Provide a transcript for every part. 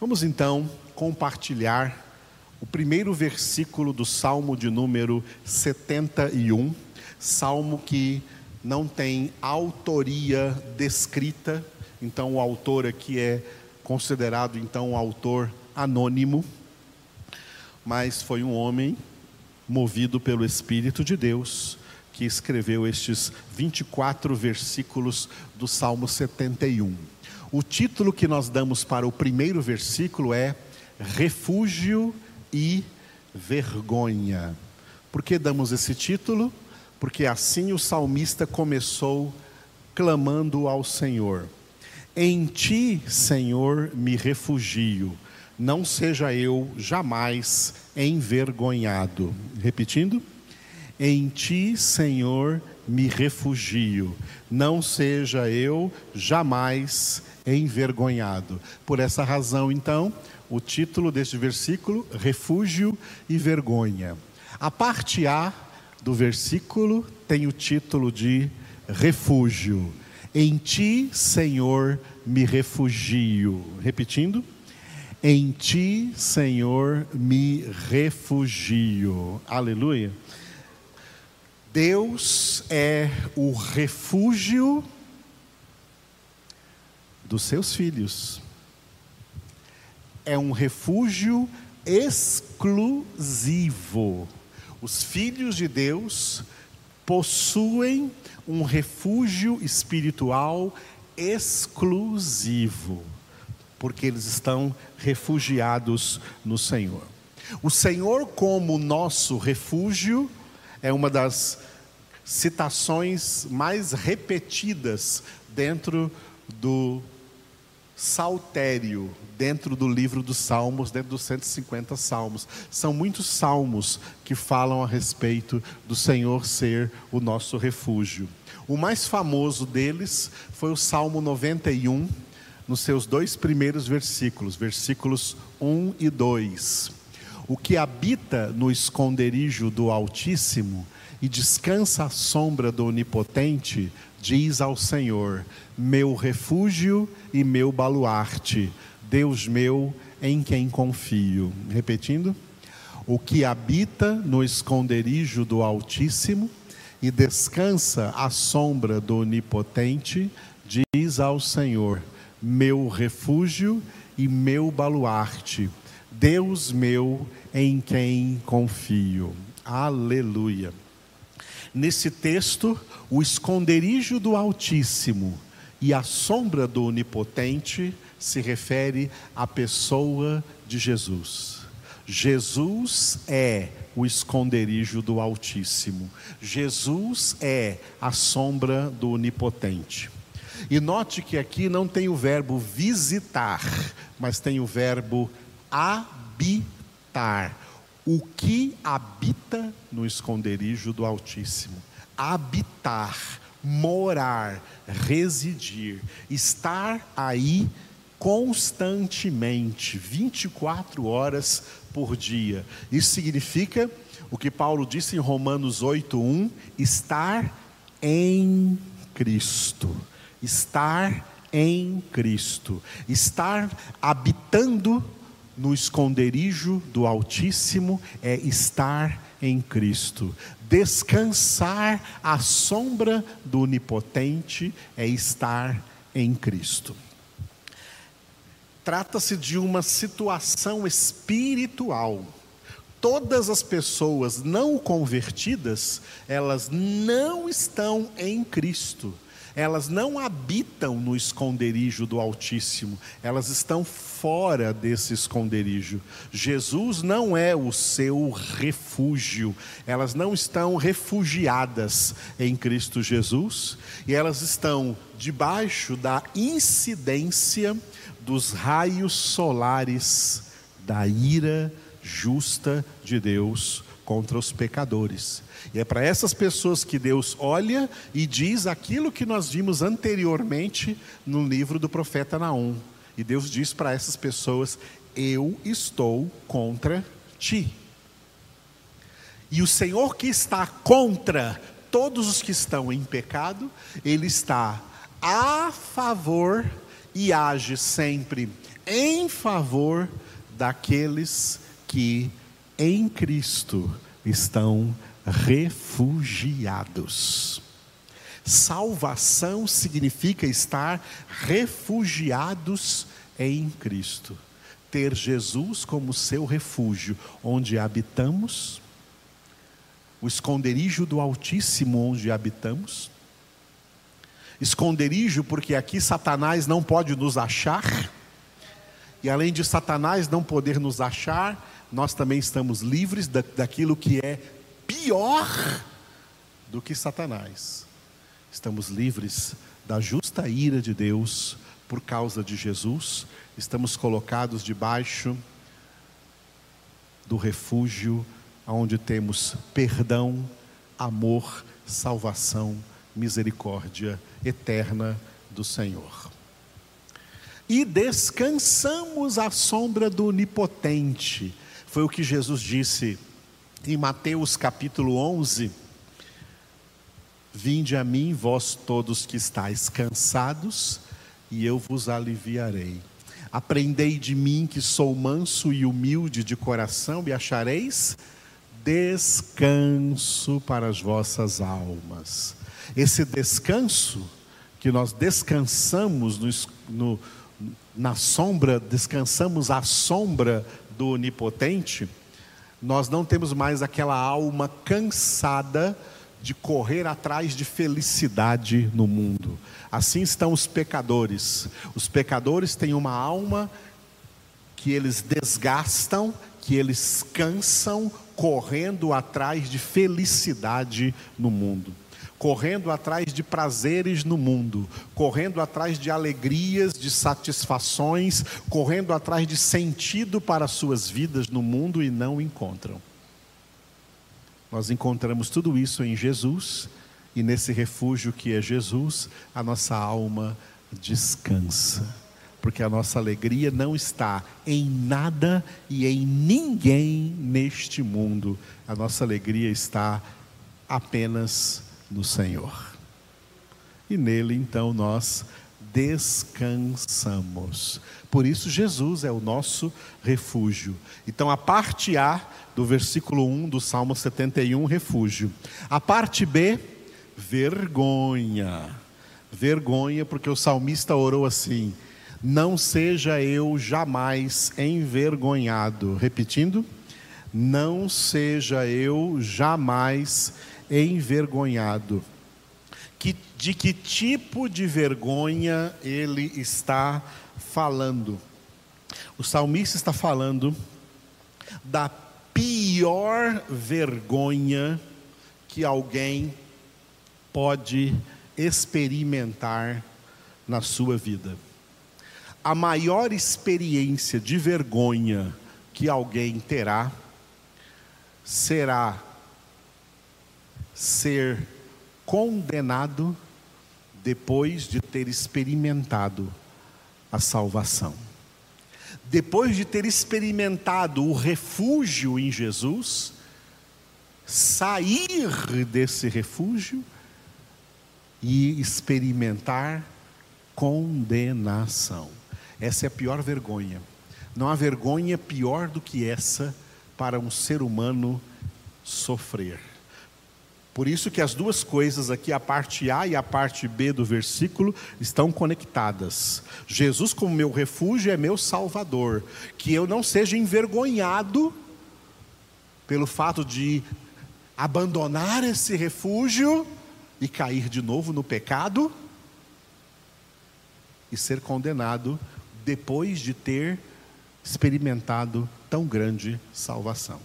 Vamos então compartilhar o primeiro versículo do Salmo de número 71, salmo que não tem autoria descrita, então o autor aqui é considerado então um autor anônimo, mas foi um homem movido pelo Espírito de Deus que escreveu estes 24 versículos do Salmo 71. O título que nós damos para o primeiro versículo é Refúgio e Vergonha. Por que damos esse título? Porque assim o salmista começou clamando ao Senhor: Em ti, Senhor, me refugio, não seja eu jamais envergonhado. Repetindo: Em ti, Senhor, me refugio, não seja eu jamais envergonhado. Por essa razão, então, o título deste versículo, refúgio e vergonha. A parte A do versículo tem o título de refúgio. Em ti, Senhor, me refugio. Repetindo. Em ti, Senhor, me refugio. Aleluia. Deus é o refúgio dos seus filhos. É um refúgio exclusivo. Os filhos de Deus possuem um refúgio espiritual exclusivo, porque eles estão refugiados no Senhor. O Senhor, como nosso refúgio, é uma das citações mais repetidas dentro do saltério, dentro do livro dos Salmos, dentro dos 150 Salmos. São muitos salmos que falam a respeito do Senhor ser o nosso refúgio. O mais famoso deles foi o Salmo 91, nos seus dois primeiros versículos, versículos 1 e 2. O que habita no esconderijo do Altíssimo e descansa à sombra do Onipotente, diz ao Senhor: Meu refúgio e meu baluarte, Deus meu em quem confio. Repetindo: O que habita no esconderijo do Altíssimo e descansa à sombra do Onipotente, diz ao Senhor: Meu refúgio e meu baluarte, Deus meu em quem confio. Aleluia. Nesse texto, o esconderijo do Altíssimo e a sombra do Onipotente se refere à pessoa de Jesus. Jesus é o esconderijo do Altíssimo. Jesus é a sombra do Onipotente. E note que aqui não tem o verbo visitar, mas tem o verbo habitar. O que habita no esconderijo do Altíssimo? Habitar, morar, residir, estar aí constantemente, 24 horas por dia. Isso significa o que Paulo disse em Romanos 8:1, estar em Cristo. Estar em Cristo, estar habitando no esconderijo do Altíssimo é estar em Cristo. Descansar à sombra do Onipotente é estar em Cristo. Trata-se de uma situação espiritual. Todas as pessoas não convertidas, elas não estão em Cristo elas não habitam no esconderijo do Altíssimo, elas estão fora desse esconderijo. Jesus não é o seu refúgio, elas não estão refugiadas em Cristo Jesus, e elas estão debaixo da incidência dos raios solares da ira justa de Deus contra os pecadores. E é para essas pessoas que Deus olha e diz aquilo que nós vimos anteriormente no livro do profeta Naum. E Deus diz para essas pessoas: Eu estou contra ti. E o Senhor que está contra todos os que estão em pecado, Ele está a favor e age sempre em favor daqueles que em Cristo estão refugiados. Salvação significa estar refugiados em Cristo. Ter Jesus como seu refúgio, onde habitamos, o esconderijo do Altíssimo onde habitamos. Esconderijo, porque aqui Satanás não pode nos achar, e além de Satanás não poder nos achar, nós também estamos livres da, daquilo que é pior do que Satanás. Estamos livres da justa ira de Deus por causa de Jesus, estamos colocados debaixo do refúgio onde temos perdão, amor, salvação, misericórdia eterna do Senhor. E descansamos à sombra do Onipotente. Foi o que Jesus disse em Mateus capítulo 11. Vinde a mim, vós todos que estáis cansados, e eu vos aliviarei. Aprendei de mim que sou manso e humilde de coração, e achareis descanso para as vossas almas. Esse descanso que nós descansamos no, no, na sombra, descansamos à sombra do Onipotente, nós não temos mais aquela alma cansada de correr atrás de felicidade no mundo. Assim estão os pecadores. Os pecadores têm uma alma que eles desgastam, que eles cansam correndo atrás de felicidade no mundo, correndo atrás de prazeres no mundo, correndo atrás de alegrias, de satisfações, correndo atrás de sentido para suas vidas no mundo e não encontram. Nós encontramos tudo isso em Jesus e nesse refúgio que é Jesus, a nossa alma descansa porque a nossa alegria não está em nada e em ninguém neste mundo. A nossa alegria está apenas no Senhor. E nele então nós descansamos. Por isso Jesus é o nosso refúgio. Então a parte A do versículo 1 do Salmo 71, refúgio. A parte B, vergonha. Vergonha, porque o salmista orou assim: não seja eu jamais envergonhado. Repetindo, não seja eu jamais envergonhado. Que, de que tipo de vergonha ele está falando? O salmista está falando da pior vergonha que alguém pode experimentar na sua vida a maior experiência de vergonha que alguém terá será ser condenado depois de ter experimentado a salvação. Depois de ter experimentado o refúgio em Jesus, sair desse refúgio e experimentar condenação. Essa é a pior vergonha. Não há vergonha pior do que essa para um ser humano sofrer. Por isso que as duas coisas aqui, a parte A e a parte B do versículo, estão conectadas. Jesus como meu refúgio é meu salvador, que eu não seja envergonhado pelo fato de abandonar esse refúgio e cair de novo no pecado e ser condenado depois de ter experimentado tão grande salvação.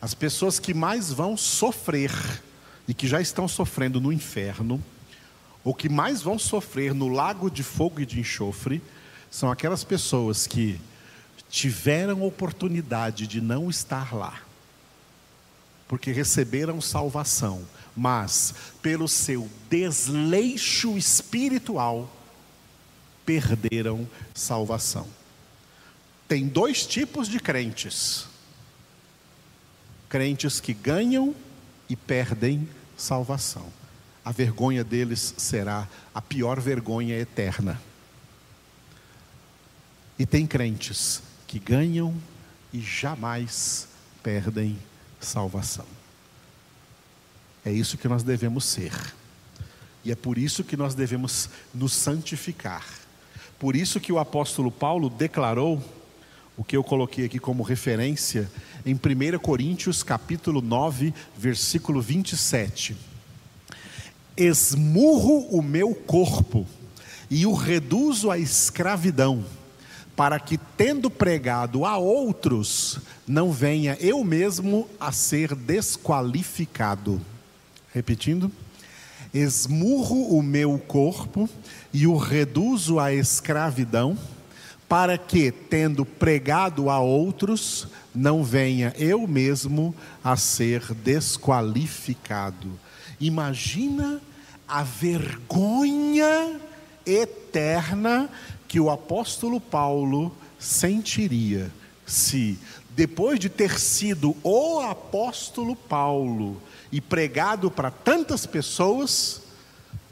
As pessoas que mais vão sofrer e que já estão sofrendo no inferno, ou que mais vão sofrer no lago de fogo e de enxofre, são aquelas pessoas que tiveram oportunidade de não estar lá, porque receberam salvação, mas pelo seu desleixo espiritual, perderam salvação. Tem dois tipos de crentes: crentes que ganham e perdem salvação. A vergonha deles será a pior vergonha eterna. E tem crentes que ganham e jamais perdem salvação. É isso que nós devemos ser. E é por isso que nós devemos nos santificar. Por isso que o apóstolo Paulo declarou o que eu coloquei aqui como referência em 1 Coríntios capítulo 9, versículo 27. Esmurro o meu corpo e o reduzo à escravidão, para que, tendo pregado a outros, não venha eu mesmo a ser desqualificado. Repetindo, esmurro o meu corpo e o reduzo à escravidão, para que, tendo pregado a outros, não venha eu mesmo a ser desqualificado. Imagina a vergonha eterna que o apóstolo Paulo sentiria se, depois de ter sido o apóstolo Paulo e pregado para tantas pessoas,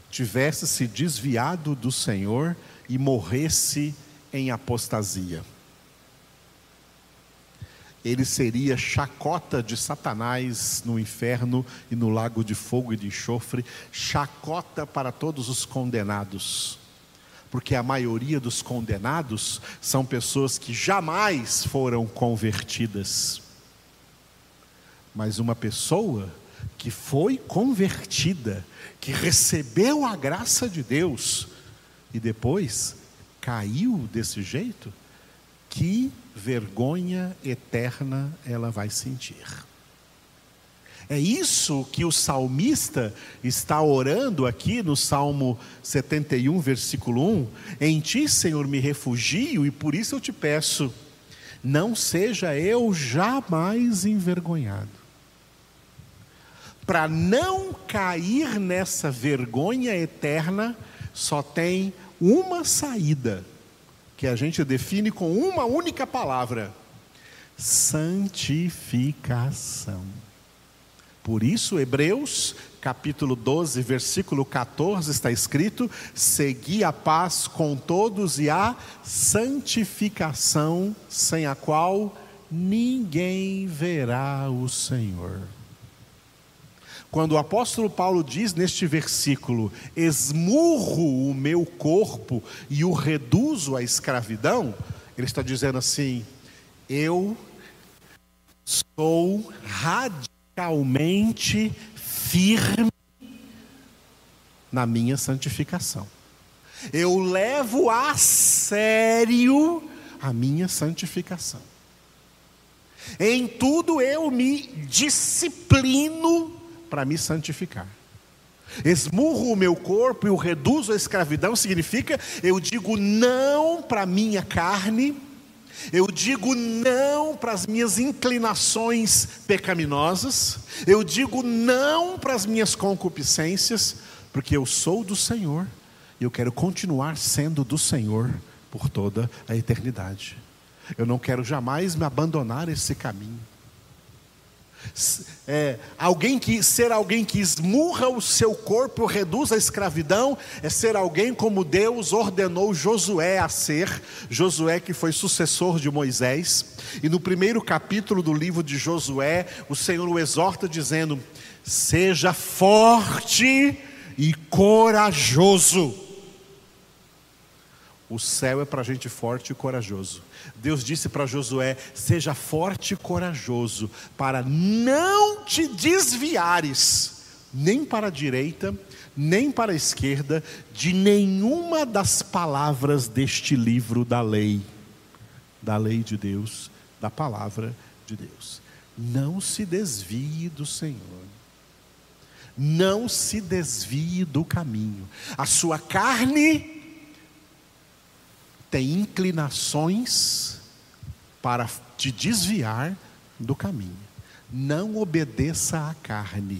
tivesse se desviado do Senhor e morresse em apostasia. Ele seria chacota de Satanás no inferno e no lago de fogo e de enxofre, chacota para todos os condenados. Porque a maioria dos condenados são pessoas que jamais foram convertidas. Mas uma pessoa que foi convertida, que recebeu a graça de Deus e depois caiu desse jeito, que vergonha eterna ela vai sentir. É isso que o salmista está orando aqui no Salmo 71, versículo 1. Em ti, Senhor, me refugio e por isso eu te peço, não seja eu jamais envergonhado. Para não cair nessa vergonha eterna, só tem uma saída, que a gente define com uma única palavra: santificação. Por isso, Hebreus, capítulo 12, versículo 14, está escrito: Segui a paz com todos e a santificação, sem a qual ninguém verá o Senhor. Quando o apóstolo Paulo diz neste versículo: esmurro o meu corpo e o reduzo à escravidão, ele está dizendo assim: eu sou radicalmente firme na minha santificação. Eu levo a sério a minha santificação. Em tudo eu me disciplino para me santificar. Esmurro o meu corpo e o reduzo à escravidão significa eu digo não para minha carne, eu digo não para as minhas inclinações pecaminosas, eu digo não para as minhas concupiscências, porque eu sou do Senhor e eu quero continuar sendo do Senhor por toda a eternidade. Eu não quero jamais me abandonar esse caminho é, alguém que ser alguém que esmurra o seu corpo, reduz a escravidão, é ser alguém como Deus ordenou Josué a ser, Josué que foi sucessor de Moisés. E no primeiro capítulo do livro de Josué, o Senhor o exorta dizendo: "Seja forte e corajoso". O céu é para gente forte e corajoso. Deus disse para Josué: seja forte e corajoso, para não te desviares, nem para a direita, nem para a esquerda, de nenhuma das palavras deste livro da lei, da lei de Deus, da palavra de Deus. Não se desvie do Senhor. Não se desvie do caminho. A sua carne tem inclinações para te desviar do caminho. Não obedeça à carne.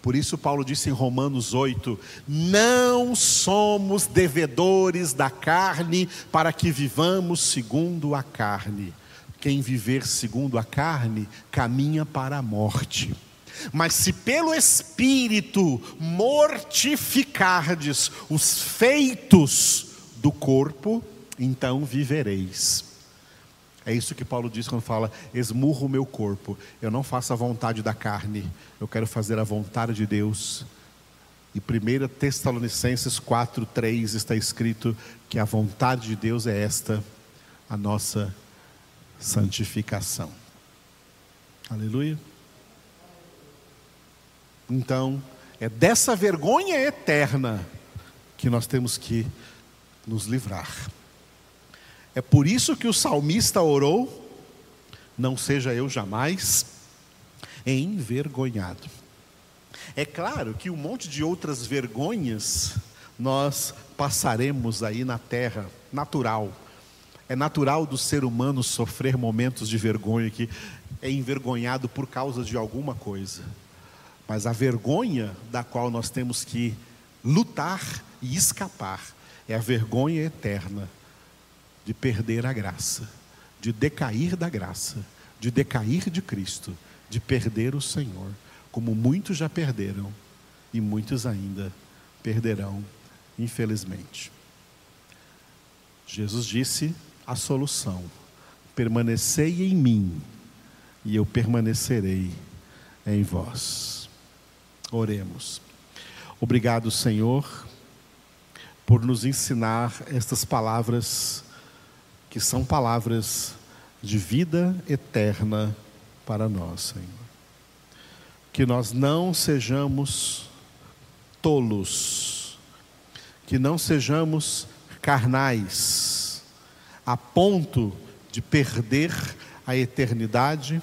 Por isso, Paulo disse em Romanos 8: Não somos devedores da carne para que vivamos segundo a carne. Quem viver segundo a carne caminha para a morte. Mas se pelo Espírito mortificardes os feitos do corpo, então vivereis. É isso que Paulo diz quando fala: esmurro o meu corpo. Eu não faço a vontade da carne, eu quero fazer a vontade de Deus. E 1 Tessalonicenses 4, 3 está escrito que a vontade de Deus é esta, a nossa santificação. Aleluia. Então, é dessa vergonha eterna que nós temos que nos livrar. É por isso que o salmista orou: não seja eu jamais envergonhado. É claro que um monte de outras vergonhas nós passaremos aí na terra, natural. É natural do ser humano sofrer momentos de vergonha que é envergonhado por causa de alguma coisa. Mas a vergonha da qual nós temos que lutar e escapar é a vergonha eterna de perder a graça, de decair da graça, de decair de Cristo, de perder o Senhor, como muitos já perderam e muitos ainda perderão, infelizmente. Jesus disse a solução: permanecei em mim e eu permanecerei em vós. Oremos. Obrigado, Senhor, por nos ensinar estas palavras que são palavras de vida eterna para nós, Senhor. Que nós não sejamos tolos, que não sejamos carnais, a ponto de perder a eternidade,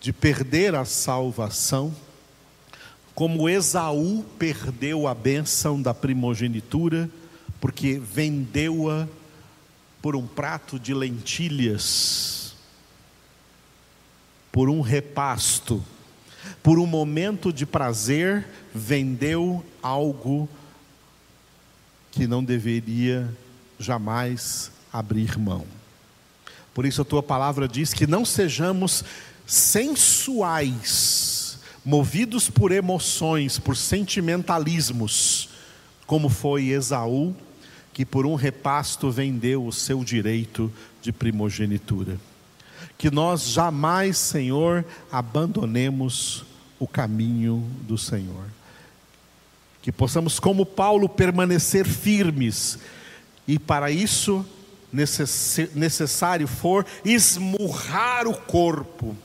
de perder a salvação, como Esaú perdeu a bênção da primogenitura, porque vendeu-a por um prato de lentilhas, por um repasto, por um momento de prazer, vendeu algo que não deveria jamais abrir mão. Por isso a tua palavra diz que não sejamos sensuais, movidos por emoções, por sentimentalismos, como foi Esaú que por um repasto vendeu o seu direito de primogenitura. Que nós jamais, Senhor, abandonemos o caminho do Senhor. Que possamos, como Paulo, permanecer firmes e para isso necessário for esmurrar o corpo,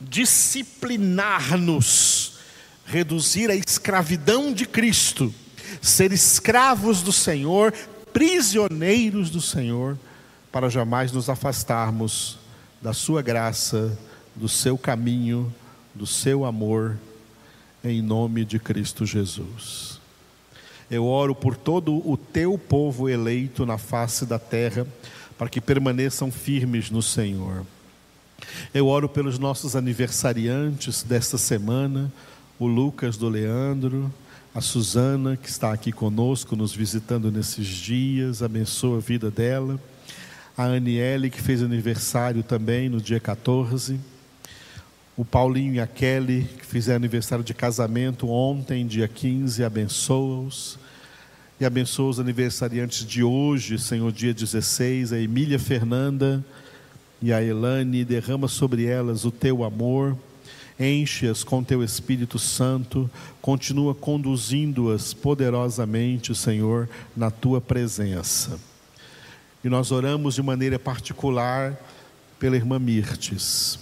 disciplinar-nos, reduzir a escravidão de Cristo, ser escravos do Senhor, prisioneiros do Senhor, para jamais nos afastarmos da Sua graça, do Seu caminho, do Seu amor, em nome de Cristo Jesus. Eu oro por todo o Teu povo eleito na face da terra, para que permaneçam firmes no Senhor. Eu oro pelos nossos aniversariantes desta semana, o Lucas do Leandro, a Suzana, que está aqui conosco, nos visitando nesses dias, abençoa a vida dela. A Aniele, que fez aniversário também no dia 14. O Paulinho e a Kelly, que fizeram aniversário de casamento ontem, dia 15, abençoa-os. E abençoa os aniversariantes de hoje, Senhor, dia 16, a Emília Fernanda e a Elane, derrama sobre elas o teu amor enche-as com teu Espírito Santo, continua conduzindo-as poderosamente, Senhor, na tua presença. E nós oramos de maneira particular pela irmã Mirtes.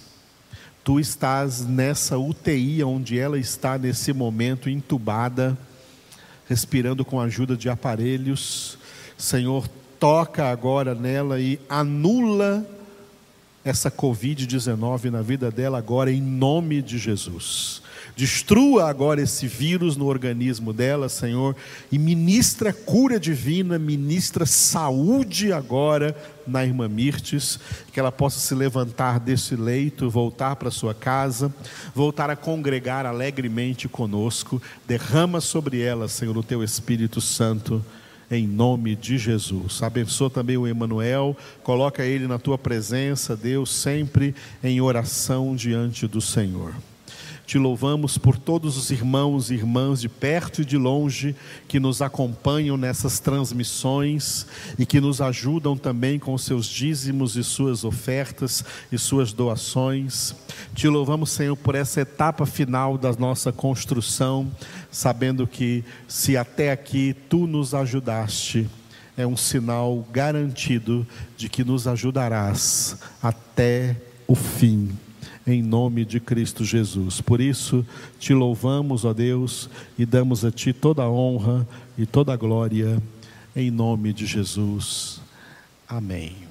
Tu estás nessa UTI onde ela está nesse momento entubada, respirando com a ajuda de aparelhos. Senhor, toca agora nela e anula essa Covid-19 na vida dela agora, em nome de Jesus. Destrua agora esse vírus no organismo dela, Senhor, e ministra cura divina, ministra saúde agora na irmã Mirtes, que ela possa se levantar desse leito, voltar para sua casa, voltar a congregar alegremente conosco. Derrama sobre ela, Senhor, o teu Espírito Santo em nome de Jesus. Abençoa também o Emanuel, coloca ele na tua presença, Deus, sempre em oração diante do Senhor. Te louvamos por todos os irmãos e irmãs de perto e de longe que nos acompanham nessas transmissões e que nos ajudam também com seus dízimos e suas ofertas e suas doações. Te louvamos, Senhor, por essa etapa final da nossa construção, sabendo que se até aqui tu nos ajudaste, é um sinal garantido de que nos ajudarás até o fim em nome de Cristo Jesus. Por isso, te louvamos, ó Deus, e damos a Ti toda a honra e toda a glória, em nome de Jesus. Amém.